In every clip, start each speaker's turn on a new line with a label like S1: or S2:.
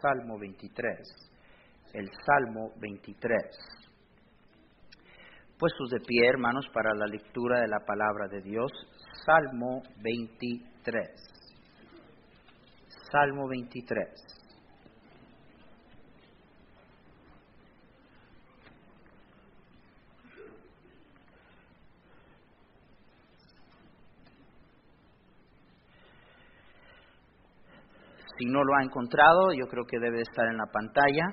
S1: Salmo 23. El Salmo 23. Puestos de pie, hermanos, para la lectura de la palabra de Dios. Salmo 23. Salmo 23. Si no lo ha encontrado, yo creo que debe estar en la pantalla.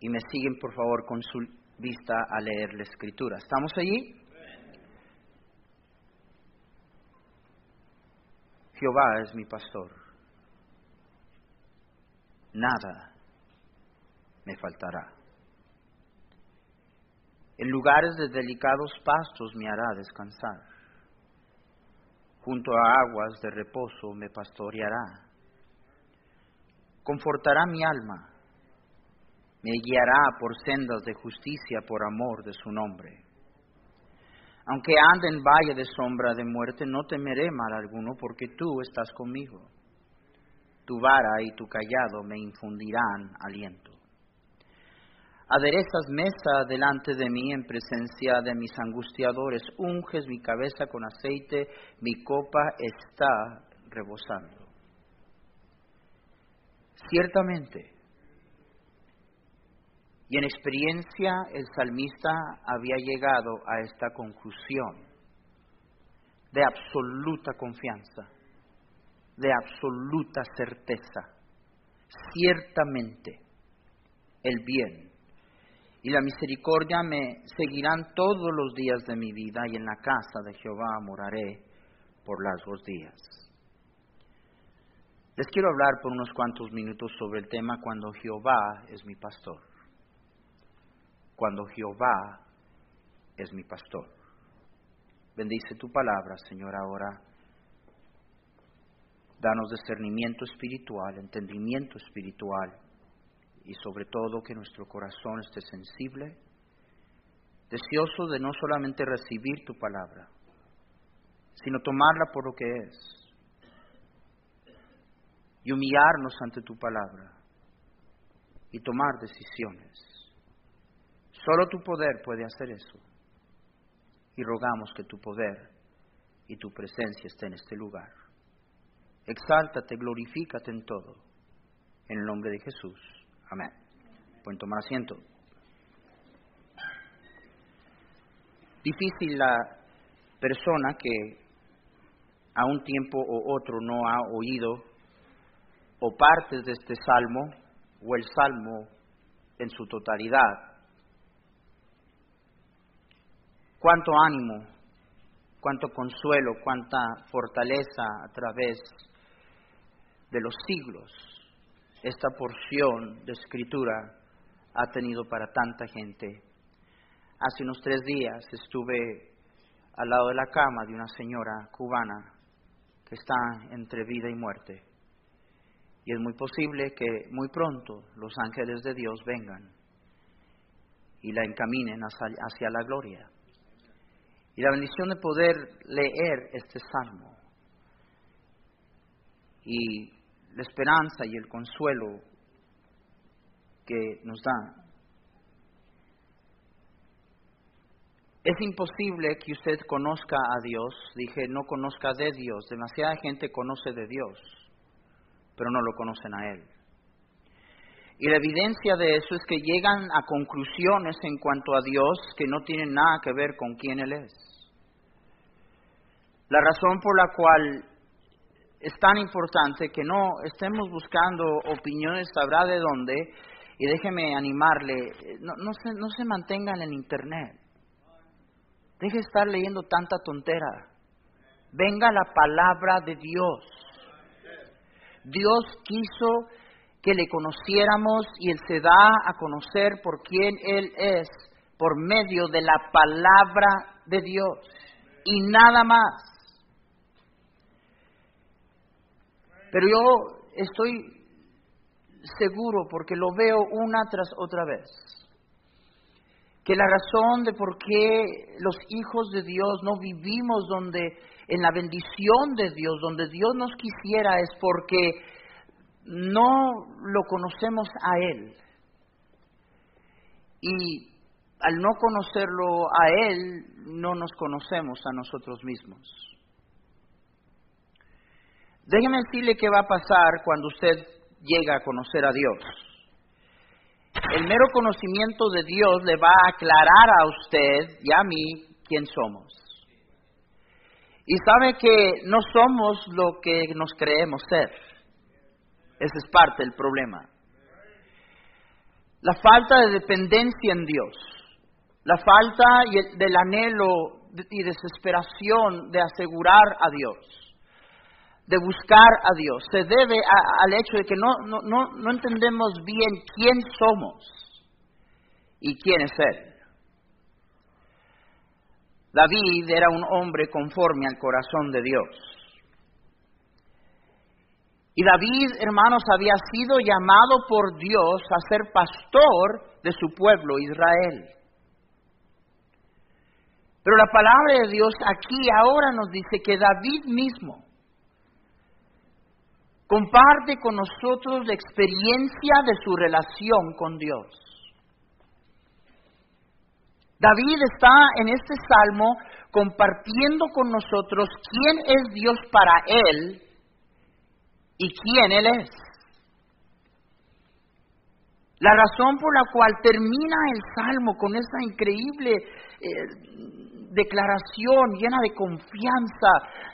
S1: Y me siguen, por favor, con su vista a leer la escritura. ¿Estamos allí? Jehová es mi pastor. Nada me faltará. En lugares de delicados pastos me hará descansar junto a aguas de reposo me pastoreará. Confortará mi alma, me guiará por sendas de justicia por amor de su nombre. Aunque ande en valle de sombra de muerte, no temeré mal alguno, porque tú estás conmigo. Tu vara y tu callado me infundirán aliento. Aderezas mesa delante de mí en presencia de mis angustiadores, unges mi cabeza con aceite, mi copa está rebosando. Ciertamente, y en experiencia el salmista había llegado a esta conclusión de absoluta confianza, de absoluta certeza. Ciertamente, el bien y la misericordia me seguirán todos los días de mi vida y en la casa de Jehová moraré por largos días. Les quiero hablar por unos cuantos minutos sobre el tema cuando Jehová es mi pastor. Cuando Jehová es mi pastor. Bendice tu palabra, Señor, ahora. Danos discernimiento espiritual, entendimiento espiritual y sobre todo que nuestro corazón esté sensible, deseoso de no solamente recibir tu palabra, sino tomarla por lo que es y humillarnos ante tu palabra y tomar decisiones. Solo tu poder puede hacer eso. Y rogamos que tu poder y tu presencia esté en este lugar. Exáltate, glorifícate en todo. En el nombre de Jesús. Amén. Pueden tomar asiento. Difícil la persona que a un tiempo o otro no ha oído o partes de este salmo o el salmo en su totalidad. Cuánto ánimo, cuánto consuelo, cuánta fortaleza a través de los siglos esta porción de escritura ha tenido para tanta gente. Hace unos tres días estuve al lado de la cama de una señora cubana que está entre vida y muerte. Y es muy posible que muy pronto los ángeles de Dios vengan y la encaminen hacia, la gloria. Y la bendición de poder leer este salmo y la esperanza y el consuelo que nos da. Es imposible que usted conozca a Dios, dije, no conozca de Dios. Demasiada gente conoce de Dios, pero no lo conocen a Él. Y la evidencia de eso es que llegan a conclusiones en cuanto a Dios que no tienen nada que ver con quién Él es. La razón por la cual es tan importante que no estemos buscando opiniones, sabrá de dónde, y déjeme animarle, no, no, se, no se mantengan en Internet. Deje de estar leyendo tanta tontera. Venga la palabra de Dios. Dios quiso que le conociéramos y Él se da a conocer por quién Él es por medio de la palabra de Dios y nada más. Pero yo estoy seguro, porque lo veo una tras otra vez, que la razón de por qué los hijos de Dios no vivimos donde en la bendición de Dios, donde Dios nos quisiera, es porque no lo conocemos a Él. Y al no conocerlo a Él, no nos conocemos a nosotros mismos. Déjeme decirle qué va a pasar cuando usted llega a conocer a Dios. El mero conocimiento de Dios le va a aclarar a usted y a mí quién somos. Y sabe que no somos lo que nos creemos ser. Ese es parte del problema. La falta de dependencia en Dios, la falta del anhelo y desesperación de asegurar a Dios de buscar a Dios se debe al hecho de que no, no, no, no entendemos bien quién somos y quién es Él. David era un hombre conforme al corazón de Dios. Y David, hermanos, había sido llamado por Dios a ser pastor de su pueblo Israel. Pero la palabra de Dios aquí ahora nos dice que David mismo comparte con nosotros la experiencia de su relación con Dios. David está en este salmo compartiendo con nosotros quién es Dios para él y quién Él es. La razón por la cual termina el salmo con esa increíble eh, declaración llena de confianza,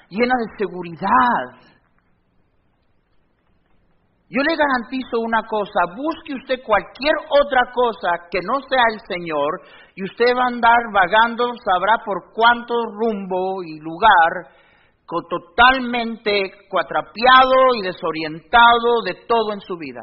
S1: llena de seguridad, yo le garantizo una cosa, busque usted cualquier otra cosa que no sea el Señor y usted va a andar vagando, sabrá por cuánto rumbo y lugar, totalmente cuatrapeado y desorientado de todo en su vida.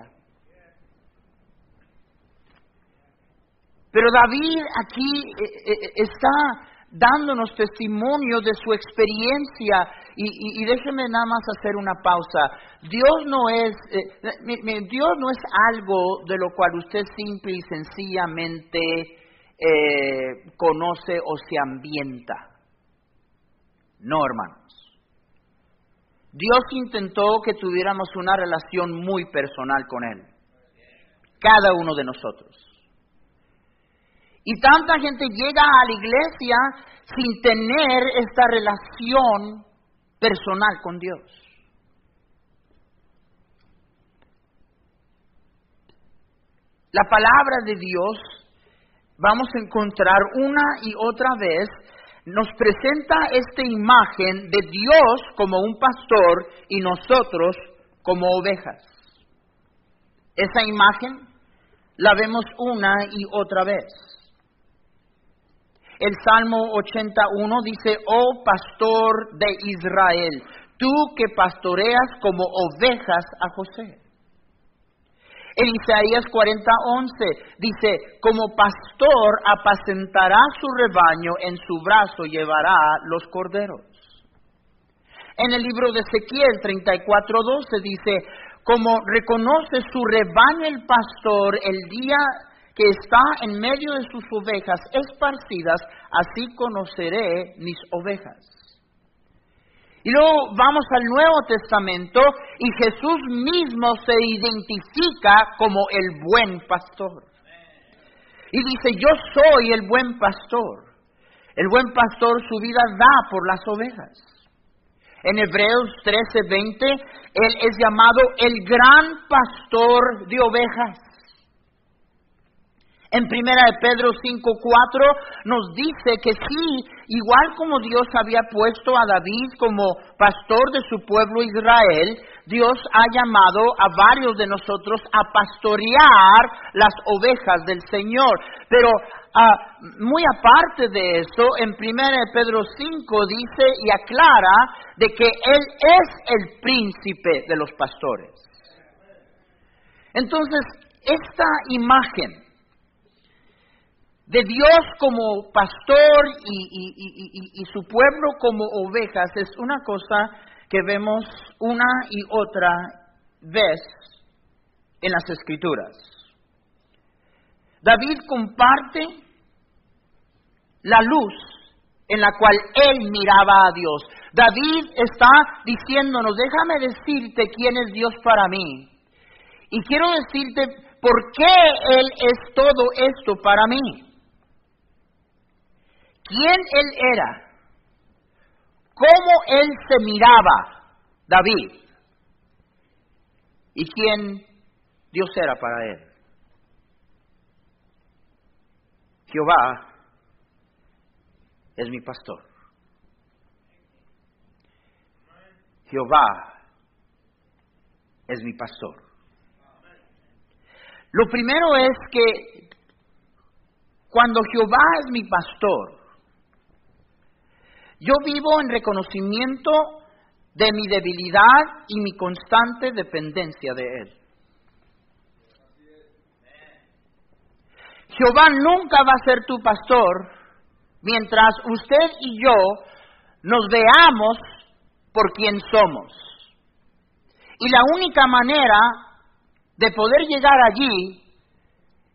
S1: Pero David aquí eh, eh, está dándonos testimonio de su experiencia. Y, déjeme nada más hacer una pausa. Dios no es, eh, Dios no es algo de lo cual usted simple y sencillamente eh, conoce o se ambienta. No, hermanos. Dios intentó que tuviéramos una relación muy personal con Él. Cada uno de nosotros. Y tanta gente llega a la iglesia sin tener esta relación personal con Dios. La palabra de Dios, vamos a encontrar una y otra vez, nos presenta esta imagen de Dios como un pastor y nosotros como ovejas. Esa imagen la vemos una y otra vez. El Salmo 81 dice, oh pastor de Israel, tú que pastoreas como ovejas a José. En Isaías 40:11 dice, como pastor apacentará su rebaño, en su brazo llevará los corderos. En el libro de Ezequiel 34:12 dice, como reconoce su rebaño el pastor el día que está en medio de sus ovejas esparcidas, así conoceré mis ovejas. Y luego vamos al Nuevo Testamento y Jesús mismo se identifica como el buen pastor. Y dice, yo soy el buen pastor. El buen pastor su vida da por las ovejas. En Hebreos 13:20, Él es llamado el gran pastor de ovejas. En primera de Pedro 5:4 nos dice que sí, igual como Dios había puesto a David como pastor de su pueblo Israel, Dios ha llamado a varios de nosotros a pastorear las ovejas del Señor. Pero ah, muy aparte de eso, en primera de Pedro 5 dice y aclara de que Él es el príncipe de los pastores. Entonces, esta imagen de Dios como pastor y, su pueblo como ovejas es una cosa que vemos una y otra vez en las escrituras. David comparte la luz en la cual él miraba a Dios. David está diciéndonos, déjame decirte quién es Dios para mí. Y quiero decirte por qué Él es todo esto para mí. ¿Quién Él era? ¿Cómo Él se miraba, David? ¿Y quién Dios era para Él? Jehová es mi pastor. Jehová es mi pastor. Lo primero es que cuando Jehová es mi pastor, yo vivo en reconocimiento de mi debilidad y mi constante dependencia de Él. Jehová nunca va a ser tu pastor mientras usted y yo nos veamos por quien somos. Y la única manera de poder llegar allí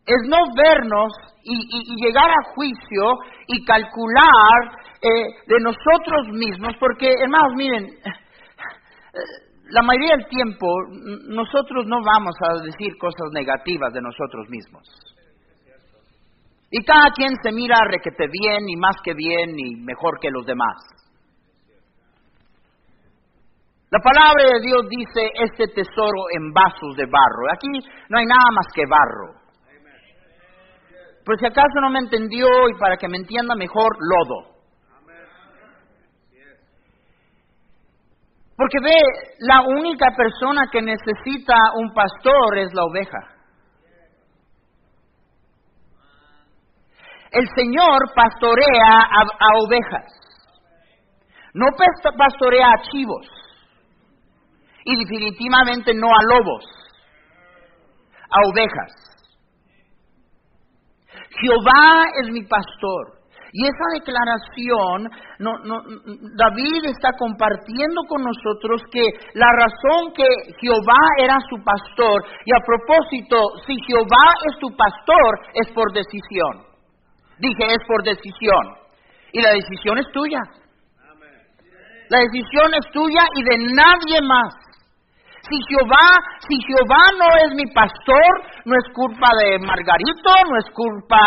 S1: es no vernos y, llegar a juicio y calcular eh, de nosotros mismos, porque hermanos, miren, eh, la mayoría del tiempo nosotros no vamos a decir cosas negativas de nosotros mismos. Y cada quien se mira requete bien y más que bien y mejor que los demás. La palabra de Dios dice este tesoro en vasos de barro. Aquí no hay nada más que barro. Por si acaso no me entendió y para que me entienda mejor, lodo. Porque ve, la única persona que necesita un pastor es la oveja. El Señor pastorea a, ovejas. No pastorea a chivos y definitivamente no a lobos, a ovejas. Jehová es mi pastor. Y esa declaración, David está compartiendo con nosotros que la razón que Jehová era su pastor, y a propósito, si Jehová es tu pastor, es por decisión. Dije, es por decisión. Y la decisión es tuya. La decisión es tuya y de nadie más. Si Jehová, si Jehová no es mi pastor, no es culpa de Margarito, no es culpa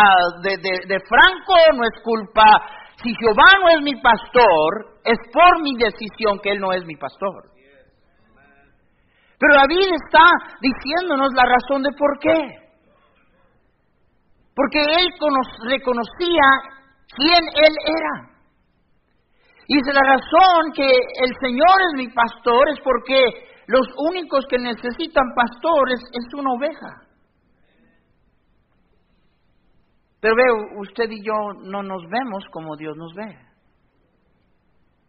S1: de, de Franco, no es culpa... Si Jehová no es mi pastor, es por mi decisión que Él no es mi pastor. Pero David está diciéndonos la razón de por qué. Porque él reconocía quién él era. Y dice la razón que el Señor es mi pastor es porque los únicos que necesitan pastores es una oveja. Pero veo, usted y yo no nos vemos como Dios nos ve.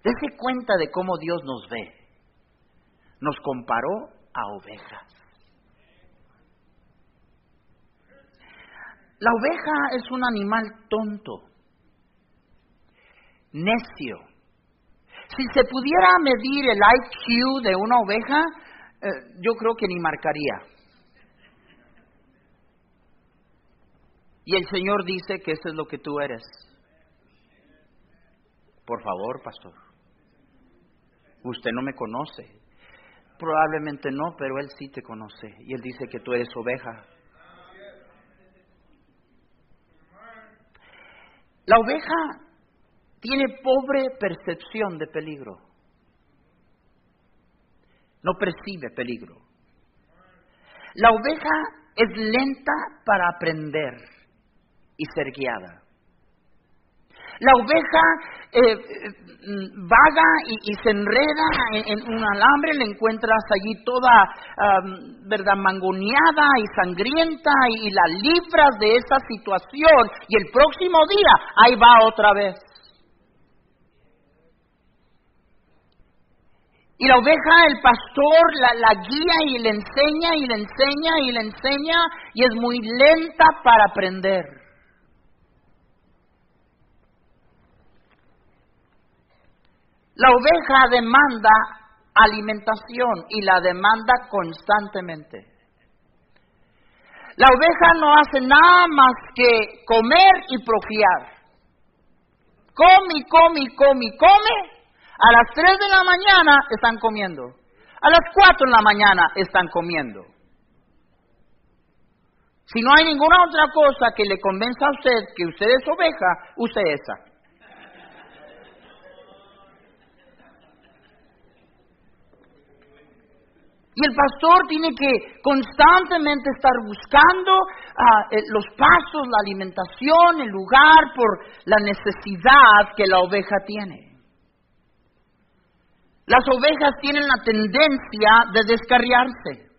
S1: Dese cuenta de cómo Dios nos ve. Nos comparó a ovejas. La oveja es un animal tonto, necio, si se pudiera medir el IQ de una oveja, eh, yo creo que ni marcaría. Y el Señor dice que eso es lo que tú eres. Por favor, pastor. Usted no me conoce. Probablemente no, pero Él sí te conoce. Y Él dice que tú eres oveja. La oveja tiene pobre percepción de peligro. No percibe peligro. La oveja es lenta para aprender y ser guiada. La oveja eh, mm, vaga y, se enreda en, un alambre, le encuentras allí toda, ¿verdad?, mangoneada y sangrienta y la libras de esa situación y el próximo día ahí va otra vez. Y la oveja, el pastor, la, guía y le enseña y le enseña y le enseña y es muy lenta para aprender. La oveja demanda alimentación y la demanda constantemente. La oveja no hace nada más que comer y profiar. Come come come come a las 3 de la mañana están comiendo. A las 4 de la mañana están comiendo. Si no hay ninguna otra cosa que le convenza a usted que usted es oveja, use esa. Y el pastor tiene que constantemente estar buscando ah, eh, los pasos, la alimentación, el lugar por la necesidad que la oveja tiene. Las ovejas tienen la tendencia de descarriarse.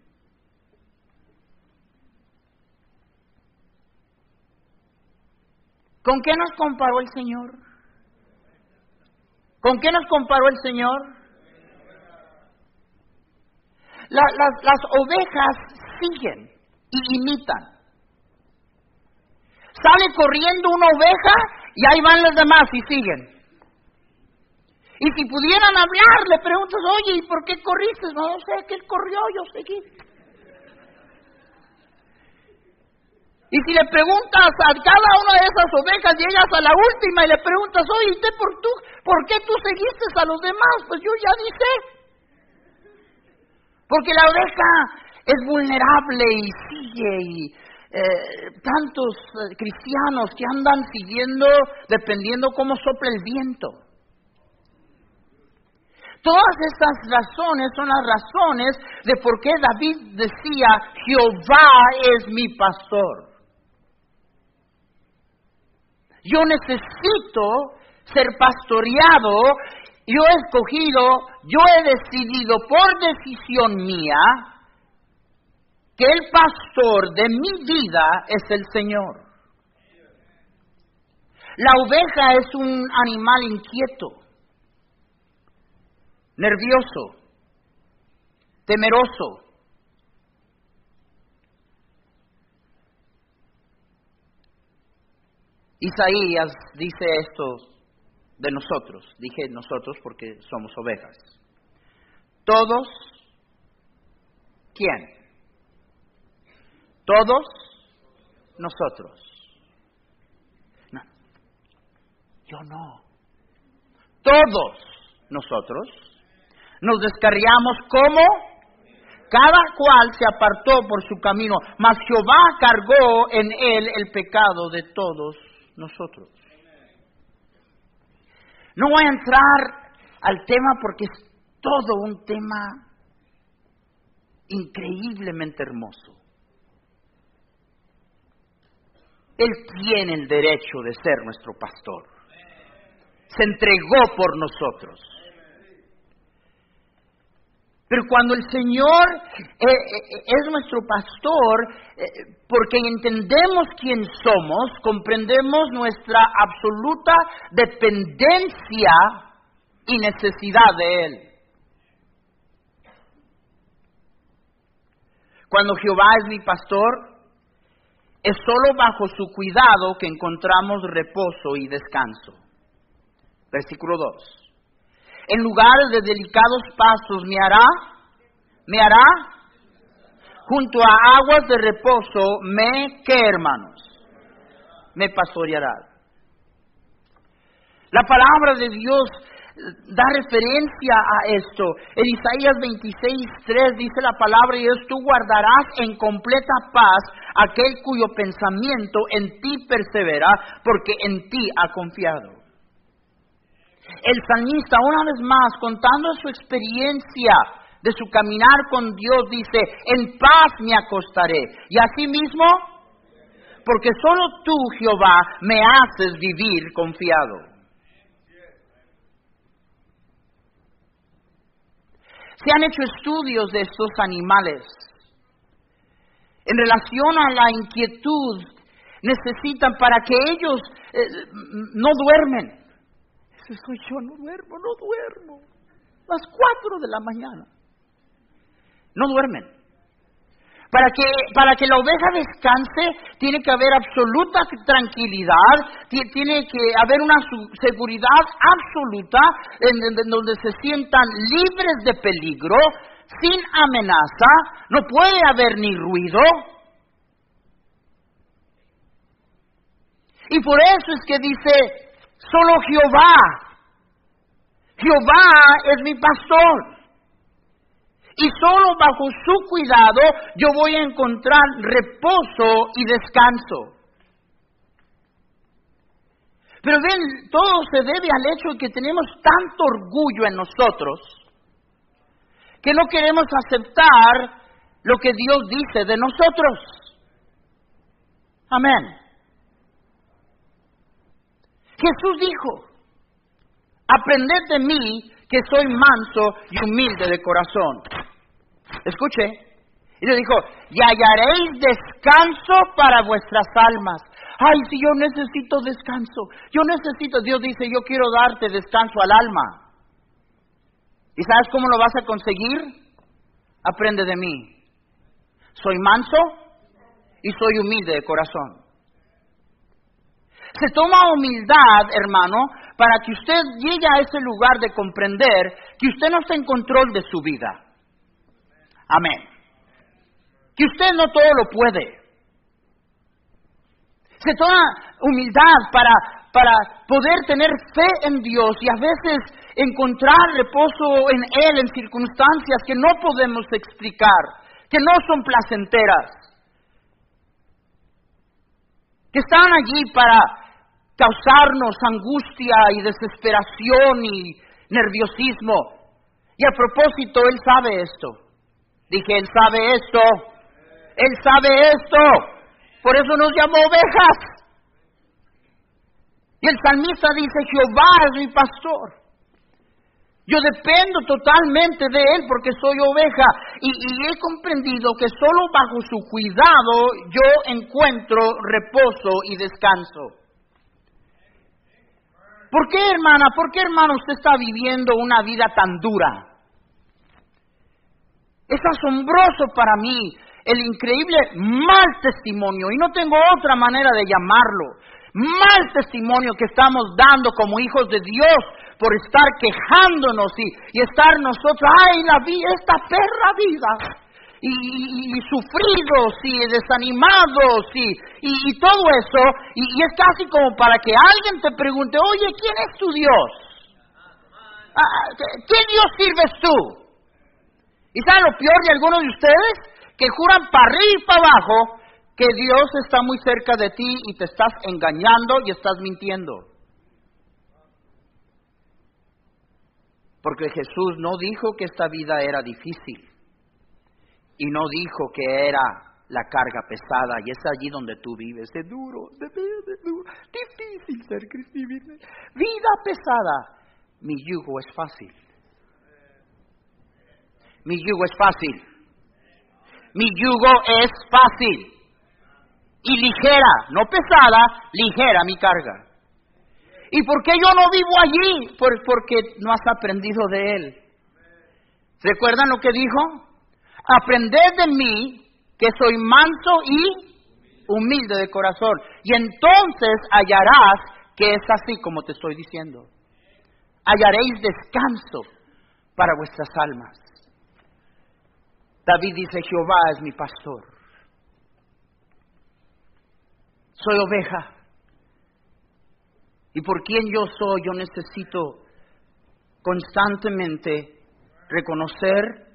S1: ¿Con qué nos comparó el Señor? ¿Con qué nos comparó el Señor? las ovejas siguen y imitan. Sale corriendo una oveja y ahí van las demás y siguen. Y si pudieran hablar, le preguntas, oye, ¿y por qué corriste? No sé, que corrió, yo seguí. Y si le preguntas a cada una de esas ovejas, llegas a la última y le preguntas, oye, ¿y por, tú, por qué tú seguiste a los demás? Pues yo ya dije. Porque la oveja es vulnerable y sigue y eh, tantos eh, cristianos que andan siguiendo dependiendo cómo sopla el viento. Todas estas razones son las razones de por qué David decía, Jehová es mi pastor. Yo necesito ser pastoreado yo he escogido, yo he decidido por decisión mía que el pastor de mi vida es el Señor. La oveja es un animal inquieto, nervioso, temeroso. Isaías dice esto de nosotros. Dije nosotros porque somos ovejas. Todos, ¿quién? Todos nosotros. No, yo no. Todos nosotros nos descarriamos como cada cual se apartó por su camino, mas Jehová cargó en él el pecado de todos nosotros. No voy a entrar al tema porque es todo un tema increíblemente hermoso. Él tiene el derecho de ser nuestro pastor. Se entregó por nosotros. Pero cuando el Señor eh, eh, es nuestro pastor, eh, porque entendemos quién somos, comprendemos nuestra absoluta dependencia y necesidad de Él. Cuando Jehová es mi pastor, es solo bajo su cuidado que encontramos reposo y descanso. Versículo 2 en lugares de delicados pasos me hará, me hará, junto a aguas de reposo me, ¿qué hermanos? Me pastoreará. La palabra de Dios da referencia a esto. En Isaías 26, dice la palabra y es tú guardarás en completa paz aquel cuyo pensamiento en ti persevera, porque en ti ha confiado. El salmista, una vez más, contando su experiencia de su caminar con Dios, dice, en paz me acostaré. Y asimismo, porque solo tú, Jehová, me haces vivir confiado. Se han hecho estudios de estos animales. En relación a la inquietud, necesitan para que ellos eh, no duermen soy yo, no duermo, no duermo. Las cuatro de la mañana. No duermen. Para que, para que la oveja descanse, tiene que haber absoluta tranquilidad, tiene que haber una seguridad absoluta en, donde se sientan libres de peligro, sin amenaza, no puede haber ni ruido. Y por eso es que dice, Solo Jehová. Jehová es mi pastor. Y solo bajo su cuidado yo voy a encontrar reposo y descanso. Pero ven, todo se debe al hecho de que tenemos tanto orgullo en nosotros que no queremos aceptar lo que Dios dice de nosotros. Amén. Jesús dijo, aprended de mí que soy manso y humilde de corazón. Escuche, y le dijo, y hallaréis descanso para vuestras almas. Ay, si yo necesito descanso, yo necesito, Dios dice, yo quiero darte descanso al alma. ¿Y sabes cómo lo vas a conseguir? Aprende de mí. Soy manso y soy humilde de corazón. Se toma humildad, hermano, para que usted llegue a ese lugar de comprender que usted no está en control de su vida. Amén. Que usted no todo lo puede. Se toma humildad para, para poder tener fe en Dios y a veces encontrar reposo en Él en circunstancias que no podemos explicar, que no son placenteras, que están allí para causarnos angustia y desesperación y nerviosismo. Y a propósito, Él sabe esto. Dije, Él sabe esto. Él sabe esto. Por eso nos llamó ovejas. Y el salmista dice, Jehová es mi pastor. Yo dependo totalmente de Él porque soy oveja y, y, he comprendido que solo bajo su cuidado yo encuentro reposo y descanso. ¿Por qué, hermana? ¿Por qué, hermano, usted está viviendo una vida tan dura? Es asombroso para mí el increíble mal testimonio, y no tengo otra manera de llamarlo, mal testimonio que estamos dando como hijos de Dios por estar quejándonos y, estar nosotros, ay, la vida, esta perra vida, y, sufridos y desanimados y, todo eso, y, es casi como para que alguien te pregunte, oye, ¿quién es tu Dios? Ah, ¿Qué Dios sirves tú? ¿Y saben lo peor de algunos de ustedes? Que juran para arriba y para abajo que Dios está muy cerca de ti y te estás engañando y estás mintiendo. Porque Jesús no dijo que esta vida era difícil y no dijo que era la carga pesada y es allí donde tú vives. Es duro, es duro, difícil ser cristiano. Vida pesada. Mi yugo es fácil. Mi yugo es fácil. Mi yugo es fácil. Y ligera, no pesada, ligera mi carga. ¿Y por qué yo no vivo allí? Pues porque no has aprendido de él. ¿Recuerdan lo que dijo? Aprended de mí que soy manso y humilde de corazón. Y entonces hallarás que es así como te estoy diciendo. Hallaréis descanso para vuestras almas. David dice, Jehová es mi pastor. Soy oveja. Y por quien yo soy, yo necesito constantemente reconocer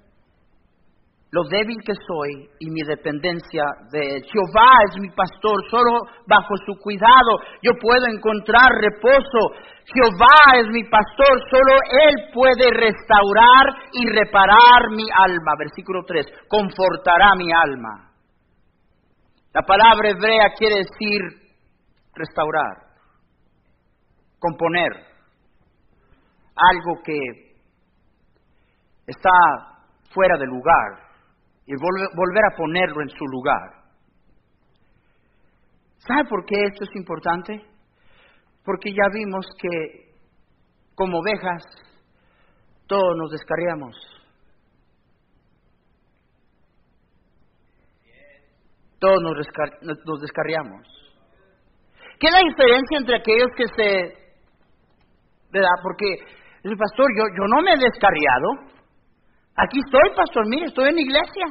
S1: lo débil que soy y mi dependencia de Jehová es mi pastor, solo bajo su cuidado yo puedo encontrar reposo. Jehová es mi pastor, solo Él puede restaurar y reparar mi alma. Versículo 3, confortará mi alma. La palabra hebrea quiere decir restaurar, componer, algo que está fuera de lugar y volver a ponerlo en su lugar. ¿Sabe por qué esto es importante? Porque ya vimos que como ovejas todos nos descarriamos. Todos nos, descarriamos. ¿Qué es la diferencia entre aquellos que se... ¿Verdad? Porque el pastor, yo, yo no me he descarriado. Aquí estoy, pastor, mire, estoy en la iglesia.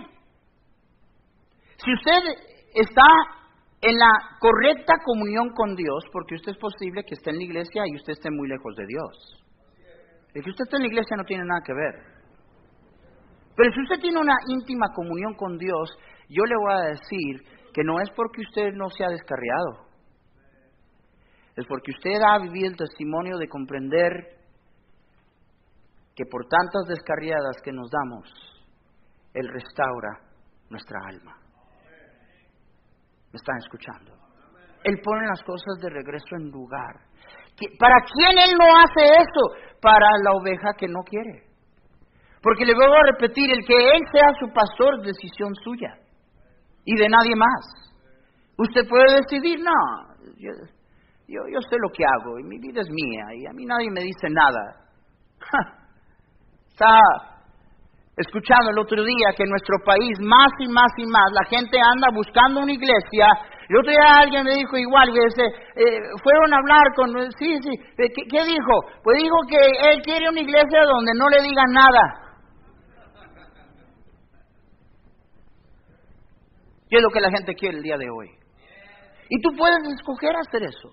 S1: Si usted está en la correcta comunión con Dios, porque usted es posible que esté en la iglesia y usted esté muy lejos de Dios. El que usted esté en la iglesia no tiene nada que ver. Pero si usted tiene una íntima comunión con Dios, yo le voy a decir que no es porque usted no se ha descarriado, es porque usted ha vivido el testimonio de comprender que por tantas descarriadas que nos damos, Él restaura nuestra alma. ¿Me están escuchando? Él pone las cosas de regreso en lugar. ¿Para quién Él no hace eso? Para la oveja que no quiere. Porque le vuelvo a repetir, el que Él sea su pastor es decisión suya y de nadie más. Usted puede decidir, no, yo, yo, sé lo que hago y mi vida es mía y a mí nadie me dice nada. Está escuchando el otro día que en nuestro país más y más y más la gente anda buscando una iglesia. El otro día alguien me dijo igual, que eh, fueron a hablar con, sí, sí, ¿qué, ¿qué, dijo? Pues dijo que él quiere una iglesia donde no le digan nada. ¿Qué es lo que la gente quiere el día de hoy? Y tú puedes escoger hacer eso.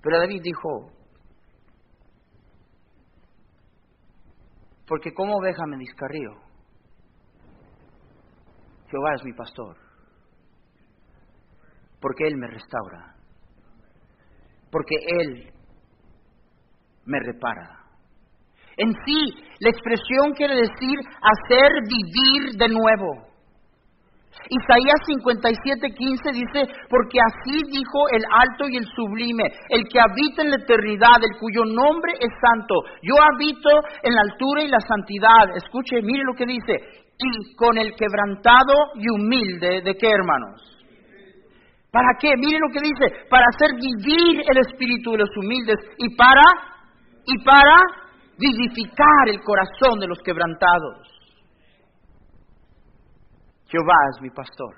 S1: Pero David dijo, porque como oveja me discarrío, Jehová es mi pastor, porque Él me restaura, porque Él me repara. En sí, la expresión quiere decir hacer vivir de nuevo. Isaías 57:15 dice, porque así dijo el alto y el sublime, el que habita en la eternidad, el cuyo nombre es santo. Yo habito en la altura y la santidad. Escuche, mire lo que dice, y con el quebrantado y humilde, ¿de qué hermanos? ¿Para qué? Mire lo que dice, para hacer vivir el espíritu de los humildes y para, y para vivificar el corazón de los quebrantados. Jehová es mi pastor.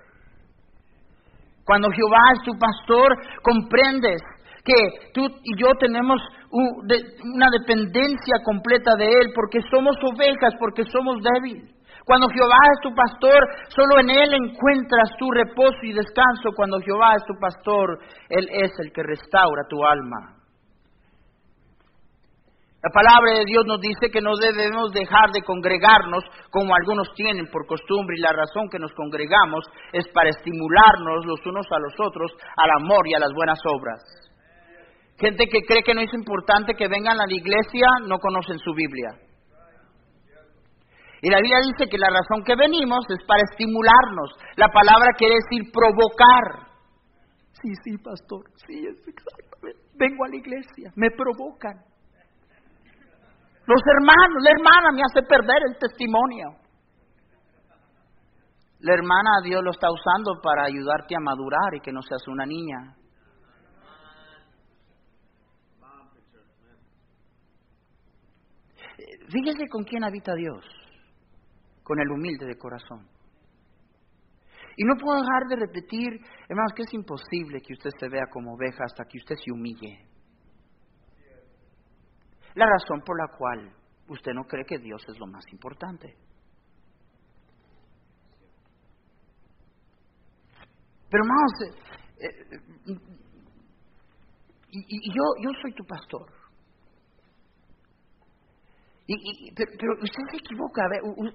S1: Cuando Jehová es tu pastor, comprendes que tú y yo tenemos una dependencia completa de Él, porque somos ovejas, porque somos débiles. Cuando Jehová es tu pastor, solo en Él encuentras tu reposo y descanso. Cuando Jehová es tu pastor, Él es el que restaura tu alma. La palabra de Dios nos dice que no debemos dejar de congregarnos como algunos tienen por costumbre y la razón que nos congregamos es para estimularnos los unos a los otros al amor y a las buenas obras. Gente que cree que no es importante que vengan a la iglesia no conocen su Biblia. Y la Biblia dice que la razón que venimos es para estimularnos. La palabra quiere decir provocar. Sí, sí, pastor, sí, es exactamente. Vengo a la iglesia, me provocan. Los hermanos, la hermana me hace perder el testimonio. La hermana Dios lo está usando para ayudarte a madurar y que no seas una niña. Fíjese con quién habita Dios, con el humilde de corazón. Y no puedo dejar de repetir, hermanos, que es imposible que usted se vea como oveja hasta que usted se humille. La razón por la cual usted no cree que Dios es lo más importante. Pero hermanos, eh, eh, y, yo, yo soy tu pastor. Y, pero, usted se equivoca.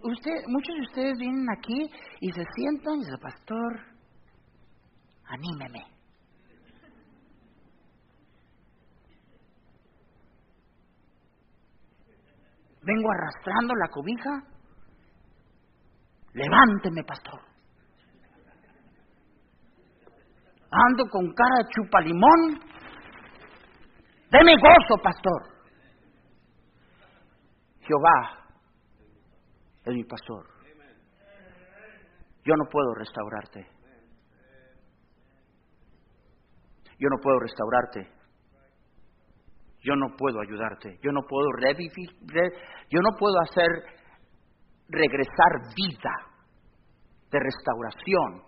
S1: Usted, muchos de ustedes vienen aquí y se sientan y dicen, pastor, anímeme. Vengo arrastrando la cobija. Levánteme, pastor. Ando con cara de chupa limón. Deme gozo, pastor. Jehová es mi pastor. Yo no puedo restaurarte. Yo no puedo restaurarte yo no puedo ayudarte, yo no puedo revivir, yo no puedo hacer regresar vida de restauración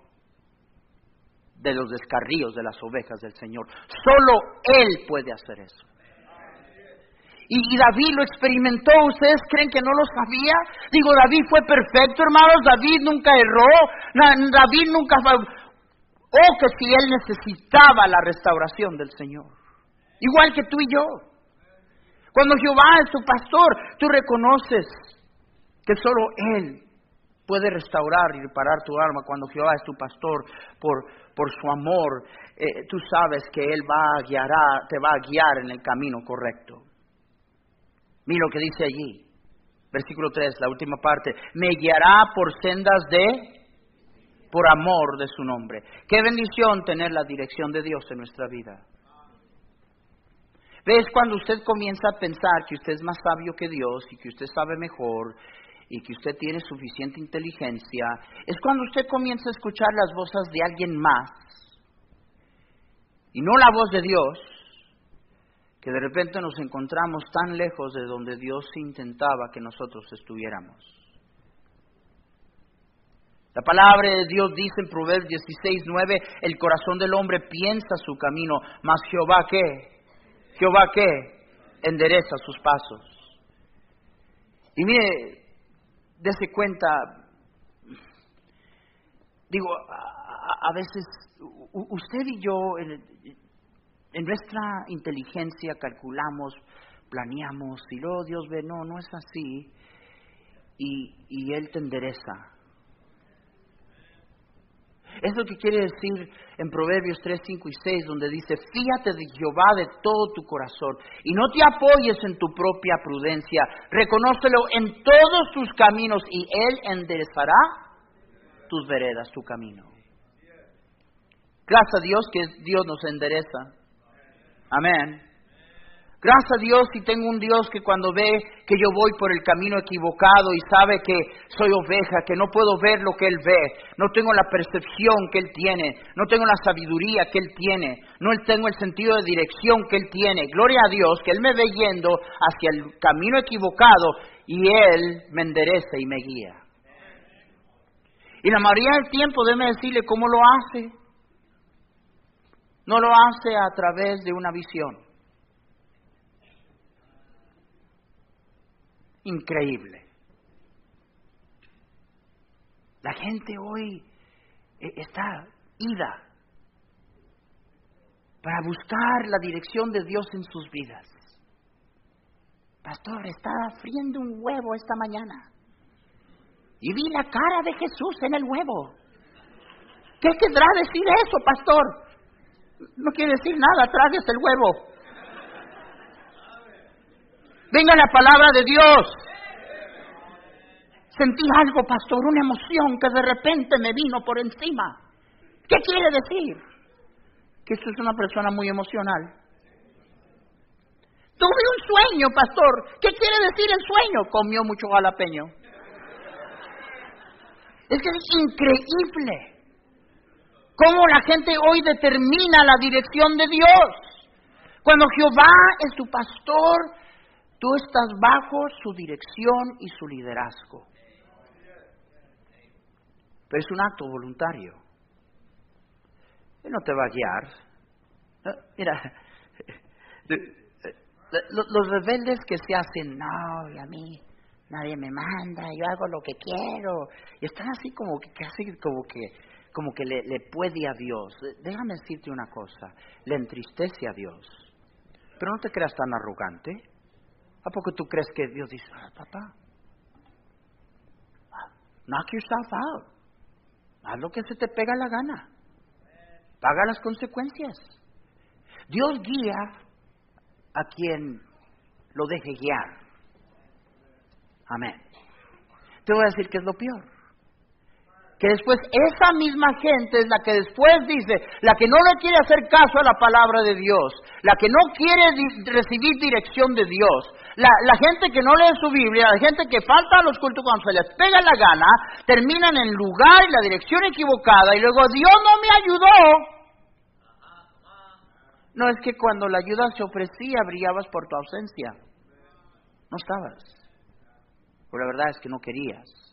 S1: de los descarríos de las ovejas del Señor. Solo Él puede hacer eso. Y, David lo experimentó, ¿ustedes creen que no lo sabía? Digo, David fue perfecto, hermanos, David nunca erró, David nunca... Oh, que si él necesitaba la restauración del Señor. Igual que tú y yo. Cuando Jehová es tu pastor, tú reconoces que solo Él puede restaurar y reparar tu alma. Cuando Jehová es tu pastor, por, por su amor, eh, tú sabes que Él va a guiar, te va a guiar en el camino correcto. Mira lo que dice allí, versículo 3, la última parte. Me guiará por sendas de por amor de su nombre. Qué bendición tener la dirección de Dios en nuestra vida. ¿Ves cuando usted comienza a pensar que usted es más sabio que Dios y que usted sabe mejor y que usted tiene suficiente inteligencia? Es cuando usted comienza a escuchar las voces de alguien más y no la voz de Dios, que de repente nos encontramos tan lejos de donde Dios intentaba que nosotros estuviéramos. La palabra de Dios dice en Proverbios 16, 9, el corazón del hombre piensa su camino, mas Jehová qué? Jehová qué? Endereza sus pasos. Y mire, dése cuenta, digo, a, veces usted y yo en, nuestra inteligencia calculamos, planeamos y luego Dios ve, no, no es así, y, y Él te endereza. Es lo que quiere decir en Proverbios 3, 5 y 6, donde dice, fíjate de Jehová de todo tu corazón y no te apoyes en tu propia prudencia, reconócelo en todos tus caminos y Él enderezará tus veredas, tu camino. Gracias a Dios que Dios nos endereza. Amén. Gracias a Dios si tengo un Dios que cuando ve que yo voy por el camino equivocado y sabe que soy oveja, que no puedo ver lo que Él ve, no tengo la percepción que Él tiene, no tengo la sabiduría que Él tiene, no tengo el sentido de dirección que Él tiene. Gloria a Dios que Él me ve yendo hacia el camino equivocado y Él me endereza y me guía. Y la mayoría del tiempo déme decirle cómo lo hace. No lo hace a través de una visión. Increíble. La gente hoy eh, está ida para buscar la dirección de Dios en sus vidas. Pastor, estaba friendo un huevo esta mañana y vi la cara de Jesús en el huevo. ¿Qué querrá decir eso, pastor? No quiere decir nada, tragues el huevo. Venga la palabra de Dios. Sentí algo, pastor, una emoción que de repente me vino por encima. ¿Qué quiere decir? Que usted es una persona muy emocional. Tuve un sueño, pastor. ¿Qué quiere decir el sueño? Comió mucho jalapeño. Es que es increíble cómo la gente hoy determina la dirección de Dios. Cuando Jehová es tu pastor, Tú estás bajo su dirección y su liderazgo. Pero es un acto voluntario. Él no te va a guiar. Mira, los rebeldes que se hacen, no, y a mí nadie me manda, yo hago lo que quiero, y están así como que, como que, como que le puede a Dios. Déjame decirte una cosa, le entristece a Dios, pero no te creas tan arrogante. ¿A poco tú crees que Dios dice, ah, papá, knock yourself out, haz lo que se te pega la gana, paga las consecuencias? Dios guía a quien lo deje guiar. Amén. Te voy a decir que es lo peor que después esa misma gente es la que después dice, la que no le quiere hacer caso a la palabra de Dios, la que no quiere recibir dirección de Dios, la, la, gente que no lee su Biblia, la gente que falta a los cultos cuando se les pega la gana, terminan en lugar y la dirección equivocada y luego Dios no me ayudó. No es que cuando la ayuda se ofrecía brillabas por tu ausencia. No estabas. Pero la verdad es que no querías.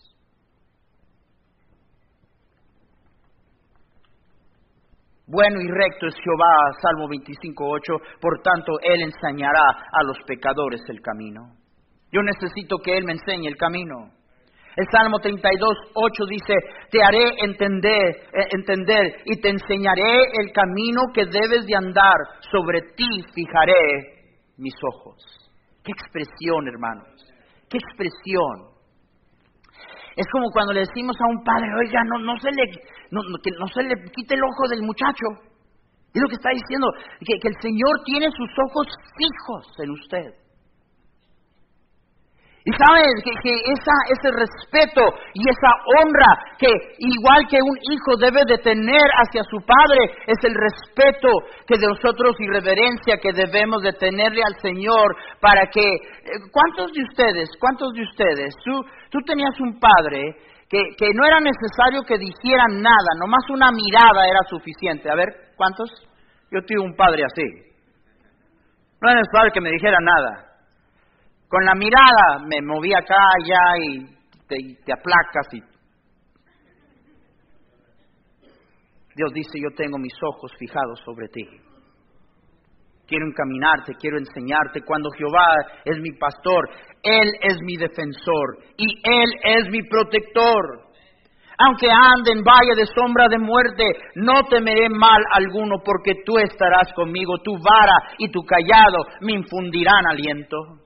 S1: Bueno y recto es Jehová, Salmo 25.8, por tanto Él enseñará a los pecadores el camino. Yo necesito que Él me enseñe el camino. El Salmo 32.8 dice, te haré entender, eh, entender y te enseñaré el camino que debes de andar, sobre ti fijaré mis ojos. Qué expresión, hermanos. Qué expresión. Es como cuando le decimos a un padre, oiga, no, no, se, le, no, se le quite el ojo del muchacho. Es lo que está diciendo, que el Señor tiene sus ojos fijos en usted. Y sabes que, esa, ese respeto y esa honra que igual que un hijo debe de tener hacia su padre es el respeto que de nosotros y reverencia que debemos de tenerle al Señor para que eh, ¿cuántos de ustedes, cuántos de ustedes tú tú tenías un padre que, que no era necesario que dijeran nada, nomás una mirada era suficiente? A ver, ¿cuántos? Yo tuve un padre así. No era necesario que me dijera nada. Con la mirada me moví acá, allá y te, aplacas y Dios dice, yo tengo mis ojos fijados sobre ti. Quiero encaminarte, quiero enseñarte. Cuando Jehová es mi pastor, Él es mi defensor y Él es mi protector. Aunque ande en valle de sombra de muerte, no temeré mal alguno porque tú estarás conmigo. Tu vara y tu callado me infundirán aliento.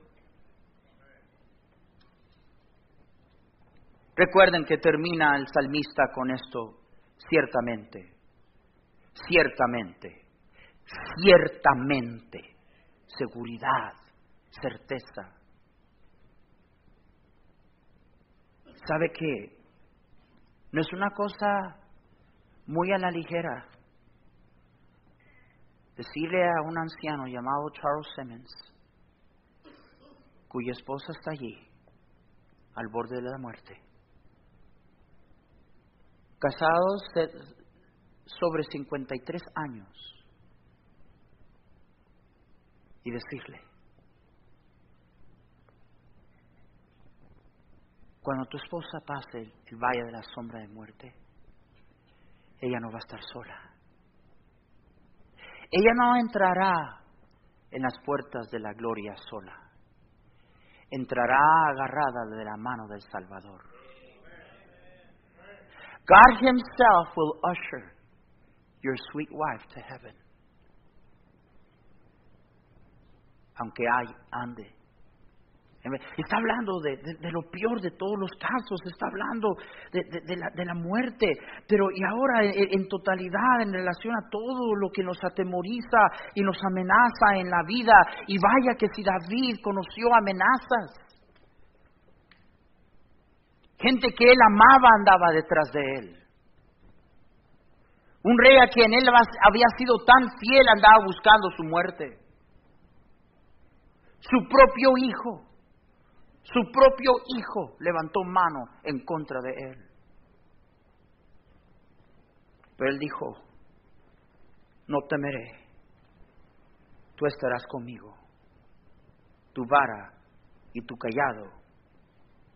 S1: Recuerden que termina el salmista con esto, ciertamente, ciertamente, ciertamente, seguridad, certeza. ¿Sabe qué? No es una cosa muy a la ligera decirle a un anciano llamado Charles Simmons, cuya esposa está allí, al borde de la muerte, casados sobre 53 años, y decirle, cuando tu esposa pase el valle de la sombra de muerte, ella no va a estar sola. Ella no entrará en las puertas de la gloria sola. Entrará agarrada de la mano del Salvador. God Himself will usher your sweet wife to heaven. Aunque hay, ande. Está hablando de, lo peor de todos los casos, está hablando de, la, de la, muerte, pero y ahora en, totalidad en relación a todo lo que nos atemoriza y nos amenaza en la vida, y vaya que si David conoció amenazas, Gente que él amaba andaba detrás de él. Un rey a quien él había sido tan fiel andaba buscando su muerte. Su propio hijo, su propio hijo levantó mano en contra de él. Pero él dijo, no temeré, tú estarás conmigo, tu vara y tu callado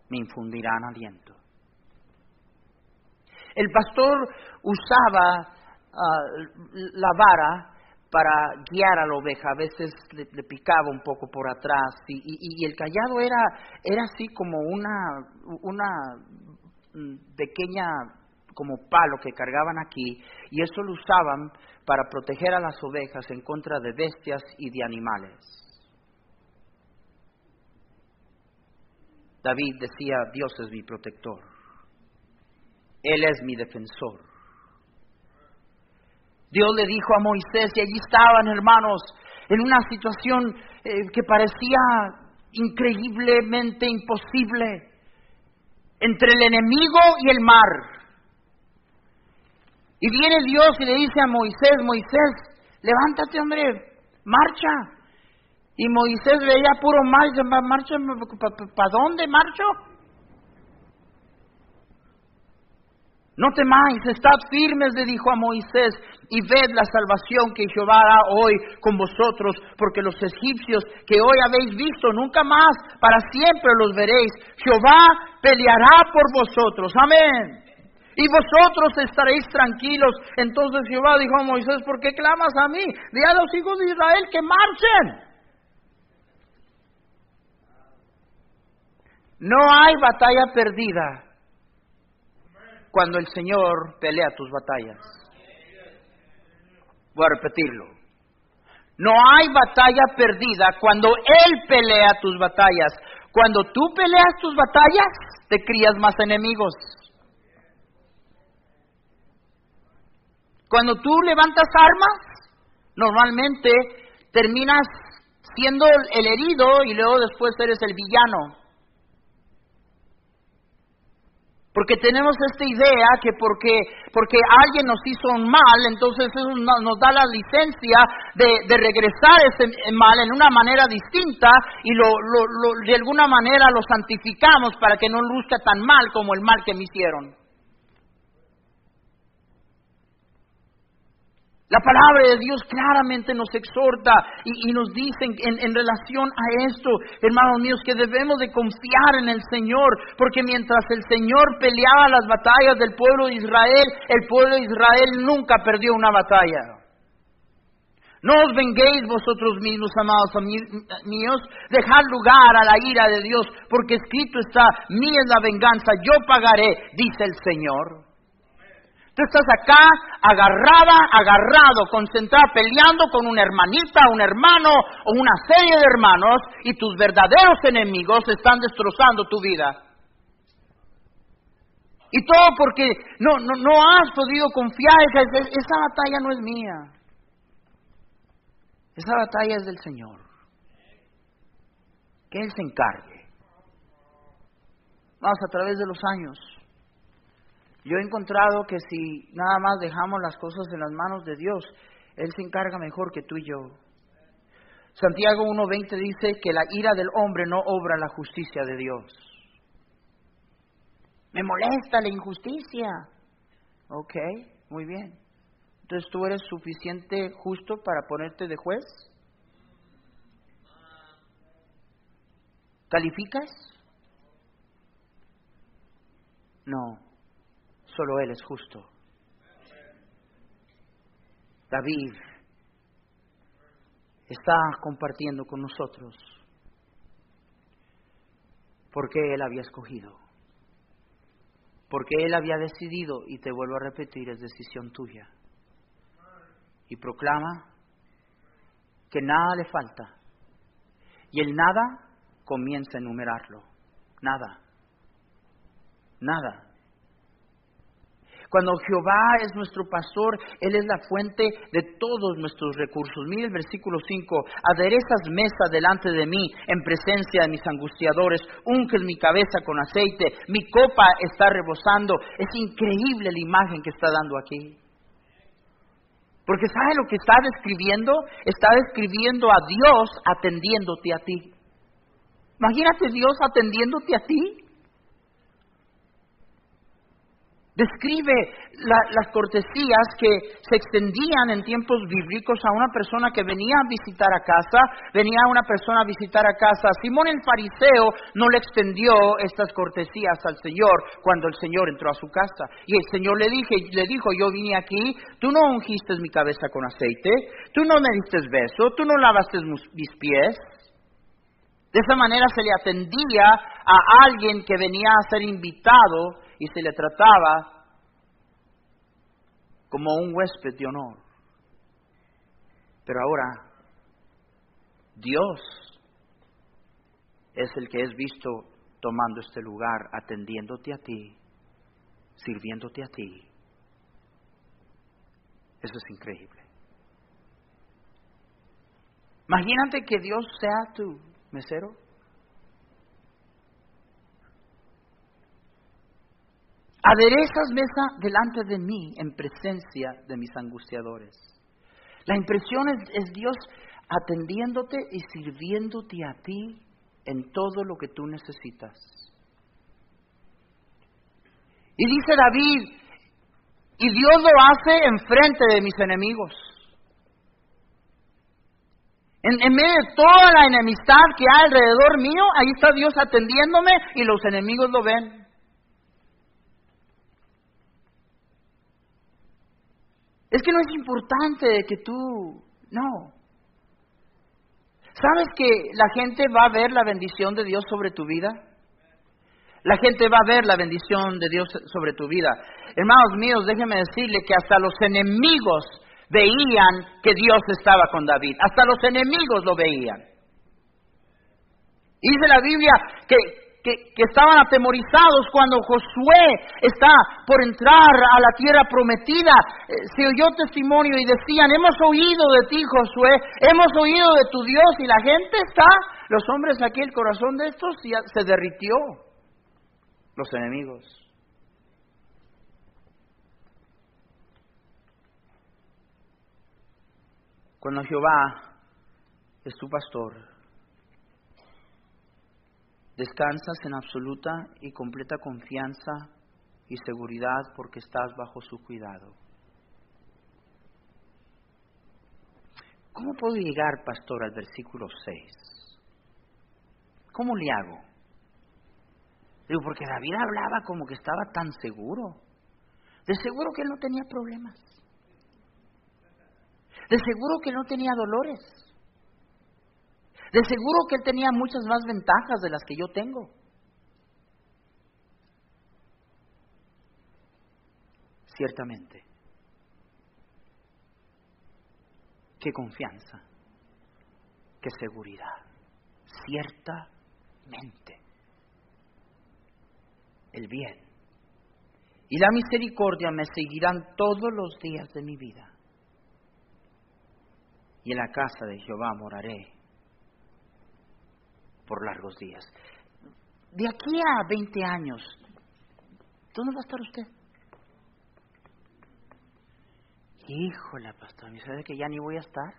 S1: me infundirán aliento. El pastor usaba ah, la vara para guiar a la oveja, a veces le, picaba un poco por atrás y, el callado era, era así como una, una mm, pequeña como palo que cargaban aquí y eso lo usaban para proteger a las ovejas en contra de bestias y de animales. David decía, Dios es mi protector, Él es mi defensor. Dios le dijo a Moisés, y allí estaban hermanos, en una situación eh, que parecía increíblemente imposible, entre el enemigo y el mar. Y viene Dios y le dice a Moisés, Moisés, levántate hombre, marcha. Y Moisés veía puro mar y marcha, ¿para dónde marcho? No temáis, estad firmes, le dijo a Moisés, y ved la salvación que Jehová hará hoy con vosotros, porque los egipcios que hoy habéis visto, nunca más, para siempre los veréis. Jehová peleará por vosotros, amén. Y vosotros estaréis tranquilos. Entonces Jehová dijo a Moisés, ¿por qué clamas a mí? Di a los hijos de Israel que marchen. No hay batalla perdida cuando el Señor pelea tus batallas. Voy a repetirlo. No hay batalla perdida cuando Él pelea tus batallas. Cuando tú peleas tus batallas, te crías más enemigos. Cuando tú levantas armas, normalmente terminas siendo el herido y luego después eres el villano. Porque tenemos esta idea que porque, porque alguien nos hizo un mal, entonces eso nos da la licencia de, de regresar ese mal en una manera distinta y lo, lo, de alguna manera lo santificamos para que no luzca tan mal como el mal que me hicieron. La palabra de Dios claramente nos exhorta y, nos dice en, relación a esto, hermanos míos, que debemos de confiar en el Señor, porque mientras el Señor peleaba las batallas del pueblo de Israel, el pueblo de Israel nunca perdió una batalla. No os venguéis vosotros mismos, amados míos, dejad lugar a la ira de Dios, porque escrito está, mía es la venganza, yo pagaré, dice el Señor. Tú estás acá agarrada, agarrado, concentrada, peleando con una hermanita, un hermano o una serie de hermanos y tus verdaderos enemigos están destrozando tu vida. Y todo porque no, no, no has podido confiar, esa, esa batalla no es mía. Esa batalla es del Señor. Que Él se encargue. Vamos a través de los años yo he encontrado que si nada más dejamos las cosas en las manos de Dios, Él se encarga mejor que tú y yo. Santiago 1.20 dice que la ira del hombre no obra la justicia de Dios. Me molesta la injusticia. Ok, muy bien. Entonces tú eres suficiente justo para ponerte de juez. ¿Calificas? No solo Él es justo. David está compartiendo con nosotros porque Él había escogido, porque Él había decidido, y te vuelvo a repetir, es decisión tuya. Y proclama que nada le falta. Y el nada comienza a enumerarlo. Nada. Nada. Cuando Jehová es nuestro pastor, Él es la fuente de todos nuestros recursos. Mire el versículo 5. Aderezas mesa delante de mí en presencia de mis angustiadores. Unges mi cabeza con aceite. Mi copa está rebosando. Es increíble la imagen que está dando aquí. Porque ¿sabe lo que está describiendo? Está describiendo a Dios atendiéndote a ti. Imagínate Dios atendiéndote a ti describe las cortesías que se extendían en tiempos bíblicos a una persona que venía a visitar a casa, venía una persona a visitar a casa. Simón el fariseo no le extendió estas cortesías al Señor cuando el Señor entró a su casa. Y el Señor le, dije, le dijo, yo vine aquí, tú no ungiste mi cabeza con aceite, tú no me diste beso, tú no lavaste mis pies. De esa manera se le atendía a alguien que venía a ser invitado y se le trataba como un huésped de honor. Pero ahora, Dios es el que es visto tomando este lugar, atendiéndote a ti, sirviéndote a ti. Eso es increíble. Imagínate que Dios sea tu mesero. Aderezas mesa delante de mí en presencia de mis angustiadores. La impresión es, Dios atendiéndote y sirviéndote a ti en todo lo que tú necesitas. Y dice David, y Dios lo hace en frente de mis enemigos. En, en, medio de toda la enemistad que hay alrededor mío, ahí está Dios atendiéndome y los enemigos lo ven. Es que no es importante que tú, no. ¿Sabes que la gente va a ver la bendición de Dios sobre tu vida? La gente va a ver la bendición de Dios sobre tu vida. Hermanos míos, déjenme decirle que hasta los enemigos veían que Dios estaba con David. Hasta los enemigos lo veían. Dice la Biblia que, que, estaban atemorizados cuando Josué está por entrar a la tierra prometida. Eh, se oyó testimonio y decían, hemos oído de ti, Josué, hemos oído de tu Dios y la gente está, los hombres aquí, el corazón de estos se derritió, los enemigos. Cuando Jehová es tu pastor, descansas en absoluta y completa confianza y seguridad porque estás bajo su cuidado. ¿Cómo puedo llegar, pastor, al versículo 6? ¿Cómo le hago? Digo, porque David hablaba como que estaba tan seguro. De seguro que él no tenía problemas. De seguro que no tenía dolores. De seguro que él tenía muchas más ventajas de las que yo tengo. Ciertamente. Qué confianza. Qué seguridad. Ciertamente. El bien y la misericordia me seguirán todos los días de mi vida y en la casa de Jehová moraré por largos días. De aquí a 20 años, ¿dónde va a estar usted? Híjole, pastor, ¿me sabe que ya ni voy a estar?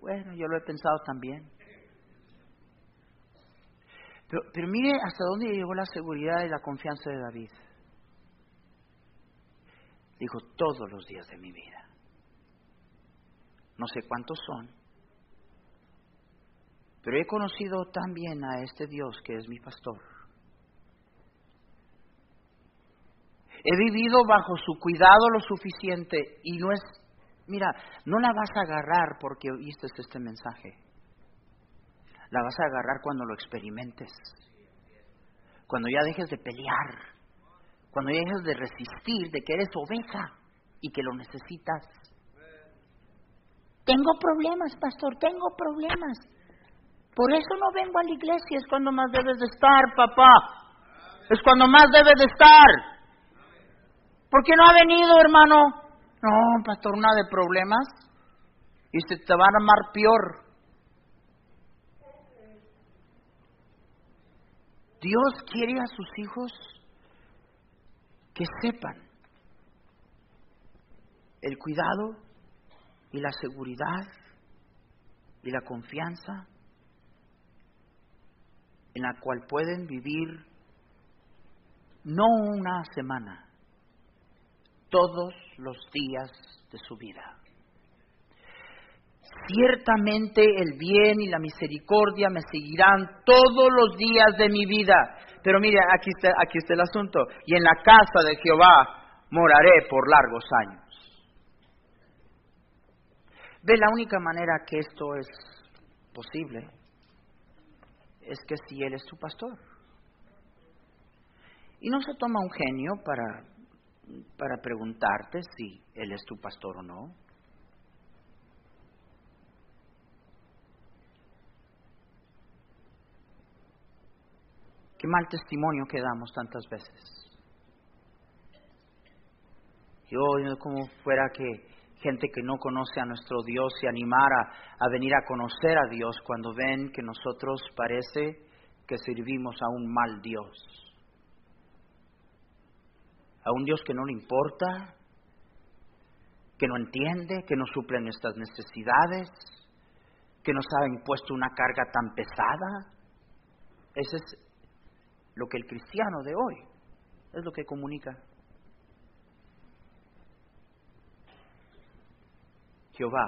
S1: Bueno, yo lo he pensado también. Pero, pero mire hasta dónde llegó la seguridad y la confianza de David. Dijo, todos los días de mi vida no sé cuántos son, pero he conocido también a este Dios que es mi pastor. He vivido bajo su cuidado lo suficiente y no es, mira, no la vas a agarrar porque oíste este mensaje. La vas a agarrar cuando lo experimentes. Cuando ya dejes de pelear. Cuando ya dejes de resistir, de que eres oveja y que lo necesitas. Tengo problemas, pastor, tengo problemas. Por eso no vengo a la iglesia, es cuando más debes de estar, papá. Es cuando más debes de estar. ¿Por qué no ha venido, hermano? No, pastor, nada de problemas. Y se te van a amar peor. Dios quiere a sus hijos que sepan el cuidado y la seguridad y la confianza en la cual pueden vivir no una semana, todos los días de su vida. Ciertamente el bien y la misericordia me seguirán todos los días de mi vida. Pero mire, aquí está, aquí está el asunto. Y en la casa de Jehová moraré por largos años. Ve, la única manera que esto es posible es que si Él es tu pastor. Y no se toma un genio para, para preguntarte si Él es tu pastor o no. Qué mal testimonio que damos tantas veces. Yo, como fuera que gente que no conoce a nuestro Dios y animar a, venir a conocer a Dios cuando ven que nosotros parece que servimos a un mal Dios. A un Dios que no le importa, que no entiende, que no suple nuestras necesidades, que nos ha impuesto una carga tan pesada. Ese es lo que el cristiano de hoy es lo que comunica. Jehová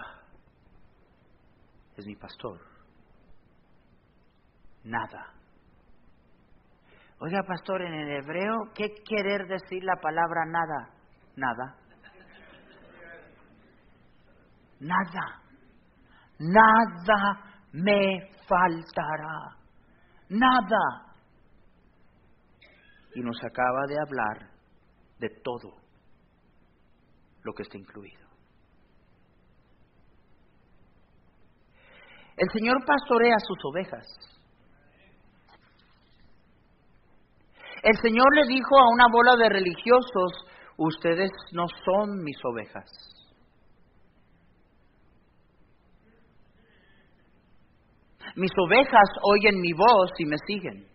S1: es mi pastor. Nada. Oiga, pastor, en el hebreo, ¿qué quiere decir la palabra nada? Nada. Nada. Nada me faltará. Nada. Y nos acaba de hablar de todo lo que está incluido. El Señor pastorea sus ovejas. El Señor le dijo a una bola de religiosos, ustedes no son mis ovejas. Mis ovejas oyen mi voz y me siguen.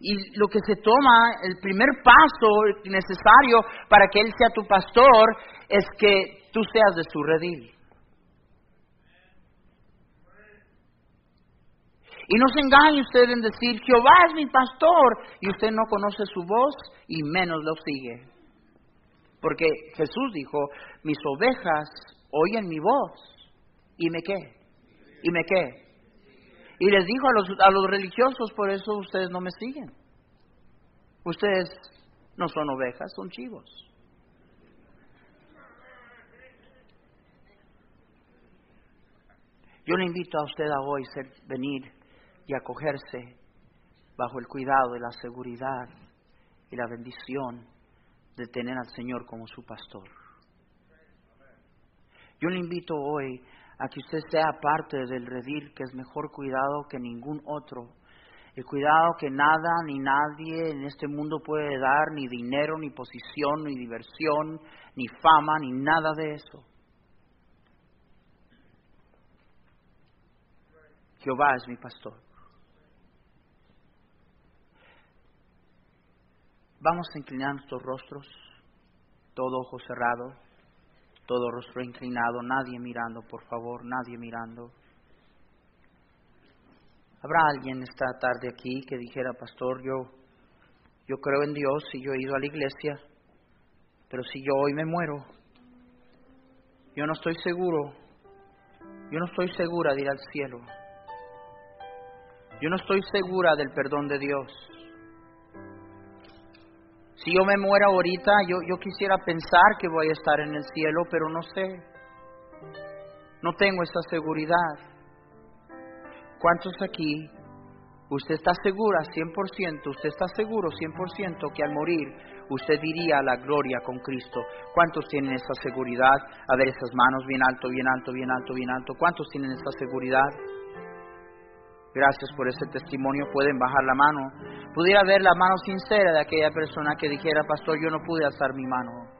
S1: Y lo que se toma, el primer paso necesario para que Él sea tu pastor, es que tú seas de su redil. Y no se engañe usted en decir, Jehová es mi pastor, y usted no conoce su voz y menos lo sigue. Porque Jesús dijo, mis ovejas oyen mi voz, y me qué, y me qué. Y les dijo a los, a los religiosos, por eso ustedes no me siguen. Ustedes no son ovejas, son chivos. Yo le invito a usted a hoy venir y acogerse bajo el cuidado y la seguridad y la bendición de tener al Señor como su pastor. Yo le invito hoy a que usted sea parte del redil que es mejor cuidado que ningún otro. El cuidado que nada ni nadie en este mundo puede dar, ni dinero, ni posición, ni diversión, ni fama, ni nada de eso. Jehová es mi pastor. Vamos a inclinar nuestros rostros, todo ojo cerrado, todo rostro inclinado, nadie mirando, por favor, nadie mirando. ¿Habrá alguien esta tarde aquí que dijera, pastor, yo, yo creo en Dios y yo he ido a la iglesia, pero si yo hoy me muero, yo no estoy seguro, yo no estoy segura de ir al cielo, yo no estoy segura del perdón de Dios. Si yo me muera ahorita, yo, yo quisiera pensar que voy a estar en el cielo, pero no sé. No tengo esa seguridad. ¿Cuántos aquí? Usted está segura 100%, usted está seguro 100% que al morir usted iría a la gloria con Cristo. ¿Cuántos tienen esa seguridad? A ver esas manos bien alto, bien alto, bien alto, bien alto. ¿Cuántos tienen esa seguridad? Gracias por ese testimonio. Pueden bajar la mano. Pudiera ver la mano sincera de aquella persona que dijera, pastor, yo no pude alzar mi mano.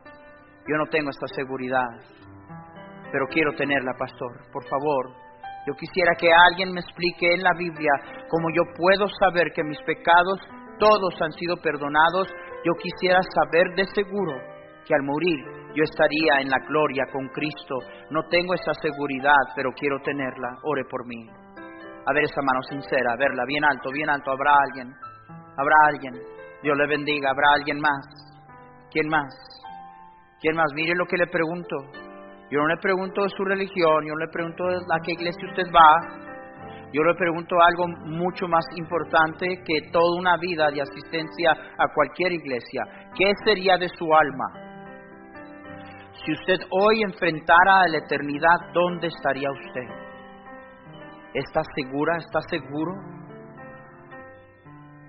S1: Yo no tengo esta seguridad, pero quiero tenerla, pastor. Por favor, yo quisiera que alguien me explique en la Biblia cómo yo puedo saber que mis pecados todos han sido perdonados. Yo quisiera saber de seguro que al morir yo estaría en la gloria con Cristo. No tengo esa seguridad, pero quiero tenerla. Ore por mí a ver esa mano sincera, a verla bien alto, bien alto. Habrá alguien, habrá alguien. Dios le bendiga, habrá alguien más. ¿Quién más? ¿Quién más? Mire lo que le pregunto. Yo no le pregunto de su religión, yo no le pregunto a qué iglesia usted va. Yo le pregunto algo mucho más importante que toda una vida de asistencia a cualquier iglesia. ¿Qué sería de su alma? Si usted hoy enfrentara a la eternidad, ¿dónde estaría usted? ¿Estás segura? ¿Estás seguro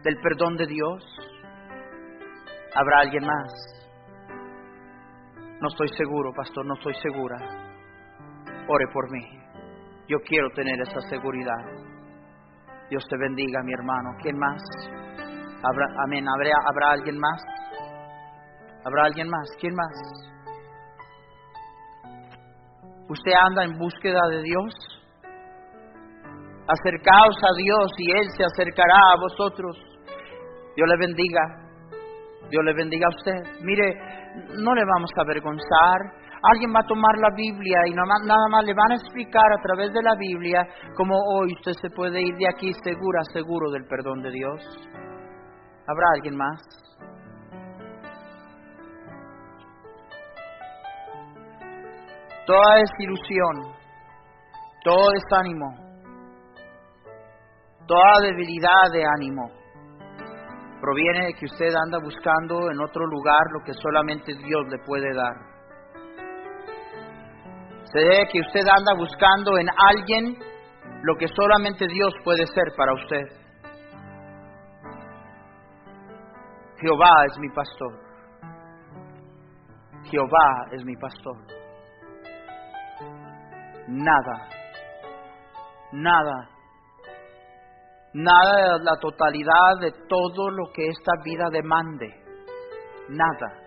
S1: del perdón de Dios? ¿Habrá alguien más? No estoy seguro, pastor, no estoy segura. Ore por mí. Yo quiero tener esa seguridad. Dios te bendiga, mi hermano. ¿Quién más? ¿Habrá, amén. ¿Habrá, ¿Habrá alguien más? ¿Habrá alguien más? ¿Quién más? ¿Usted anda en búsqueda de Dios? Acercaos a Dios y Él se acercará a vosotros. Dios le bendiga. Dios le bendiga a usted. Mire, no le vamos a avergonzar. Alguien va a tomar la Biblia y nada más le van a explicar a través de la Biblia cómo hoy usted se puede ir de aquí segura, seguro del perdón de Dios. ¿Habrá alguien más? Toda desilusión, todo desánimo, Toda debilidad de ánimo proviene de que usted anda buscando en otro lugar lo que solamente Dios le puede dar. Se debe que usted anda buscando en alguien lo que solamente Dios puede ser para usted. Jehová es mi pastor. Jehová es mi pastor. nada, nada, nada de la totalidad de todo lo que esta vida demande, nada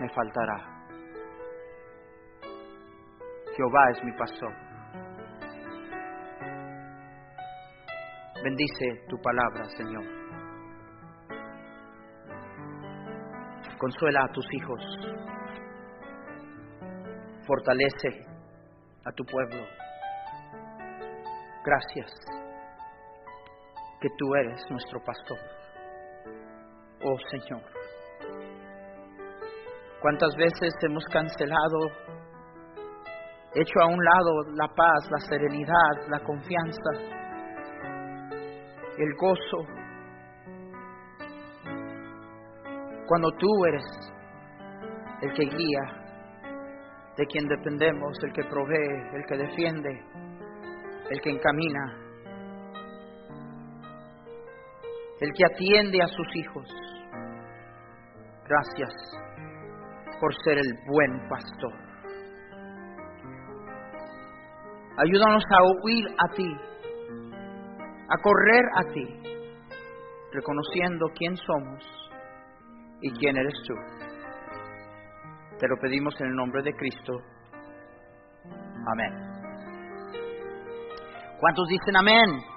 S1: me faltará. Jehová es mi pastor. Bendice tu palabra, Señor. Consuela a tus hijos. Fortalece a tu pueblo. Gracias que tú eres nuestro pastor. Oh Señor. ¿Cuántas veces hemos cancelado, hecho a un lado la paz, la serenidad, la confianza, el gozo? Cuando tú eres el que guía, de quien dependemos, el que provee, el que defiende, el que encamina, el que atiende a sus hijos. Gracias por ser el buen pastor. Ayúdanos a huir a ti, a correr a ti, reconociendo quién somos y quién eres tú. Te lo pedimos en el nombre de Cristo. Amén. ¿Cuántos dicen amén?